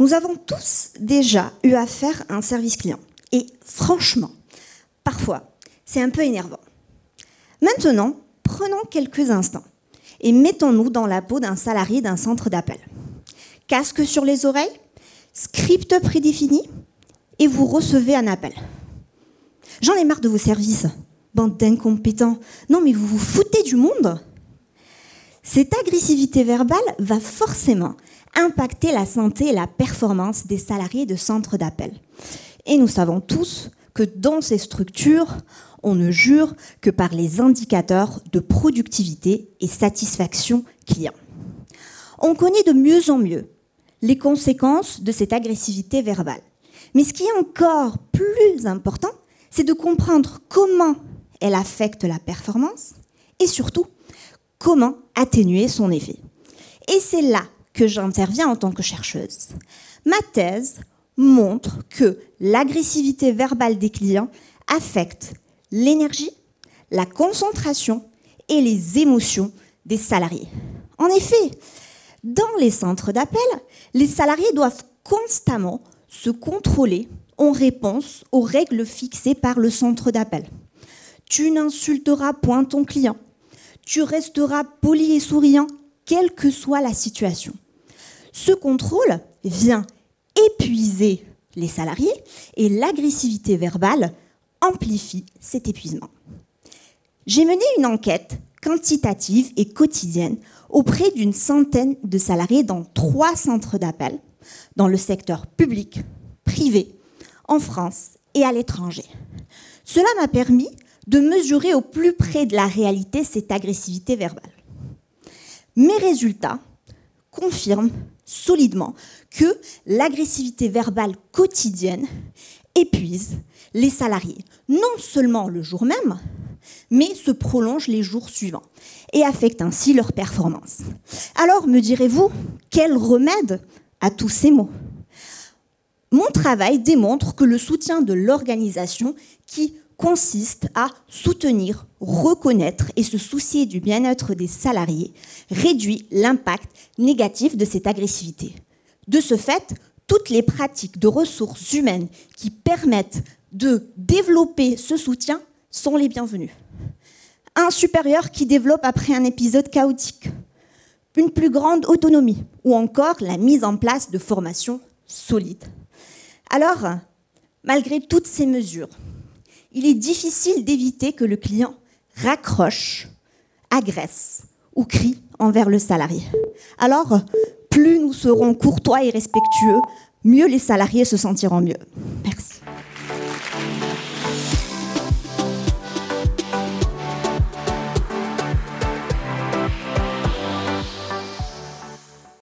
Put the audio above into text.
Nous avons tous déjà eu affaire à un service client. Et franchement, parfois, c'est un peu énervant. Maintenant, prenons quelques instants et mettons-nous dans la peau d'un salarié d'un centre d'appel. Casque sur les oreilles, script prédéfini, et vous recevez un appel. J'en ai marre de vos services, bande d'incompétents. Non, mais vous vous foutez du monde Cette agressivité verbale va forcément impacter la santé et la performance des salariés de centres d'appel. Et nous savons tous que dans ces structures, on ne jure que par les indicateurs de productivité et satisfaction client. On connaît de mieux en mieux les conséquences de cette agressivité verbale. Mais ce qui est encore plus important, c'est de comprendre comment elle affecte la performance et surtout comment atténuer son effet. Et c'est là que j'interviens en tant que chercheuse. Ma thèse montre que l'agressivité verbale des clients affecte l'énergie, la concentration et les émotions des salariés. En effet, dans les centres d'appel, les salariés doivent constamment se contrôler en réponse aux règles fixées par le centre d'appel. Tu n'insulteras point ton client. Tu resteras poli et souriant, quelle que soit la situation. Ce contrôle vient épuiser les salariés et l'agressivité verbale amplifie cet épuisement. J'ai mené une enquête quantitative et quotidienne auprès d'une centaine de salariés dans trois centres d'appel, dans le secteur public, privé, en France et à l'étranger. Cela m'a permis de mesurer au plus près de la réalité cette agressivité verbale. Mes résultats confirment solidement que l'agressivité verbale quotidienne épuise les salariés, non seulement le jour même, mais se prolonge les jours suivants et affecte ainsi leur performance. Alors, me direz-vous, quel remède à tous ces mots Mon travail démontre que le soutien de l'organisation qui consiste à soutenir, reconnaître et se soucier du bien-être des salariés, réduit l'impact négatif de cette agressivité. De ce fait, toutes les pratiques de ressources humaines qui permettent de développer ce soutien sont les bienvenues. Un supérieur qui développe après un épisode chaotique, une plus grande autonomie ou encore la mise en place de formations solides. Alors, malgré toutes ces mesures, il est difficile d'éviter que le client raccroche, agresse ou crie envers le salarié. Alors, plus nous serons courtois et respectueux, mieux les salariés se sentiront mieux. Merci.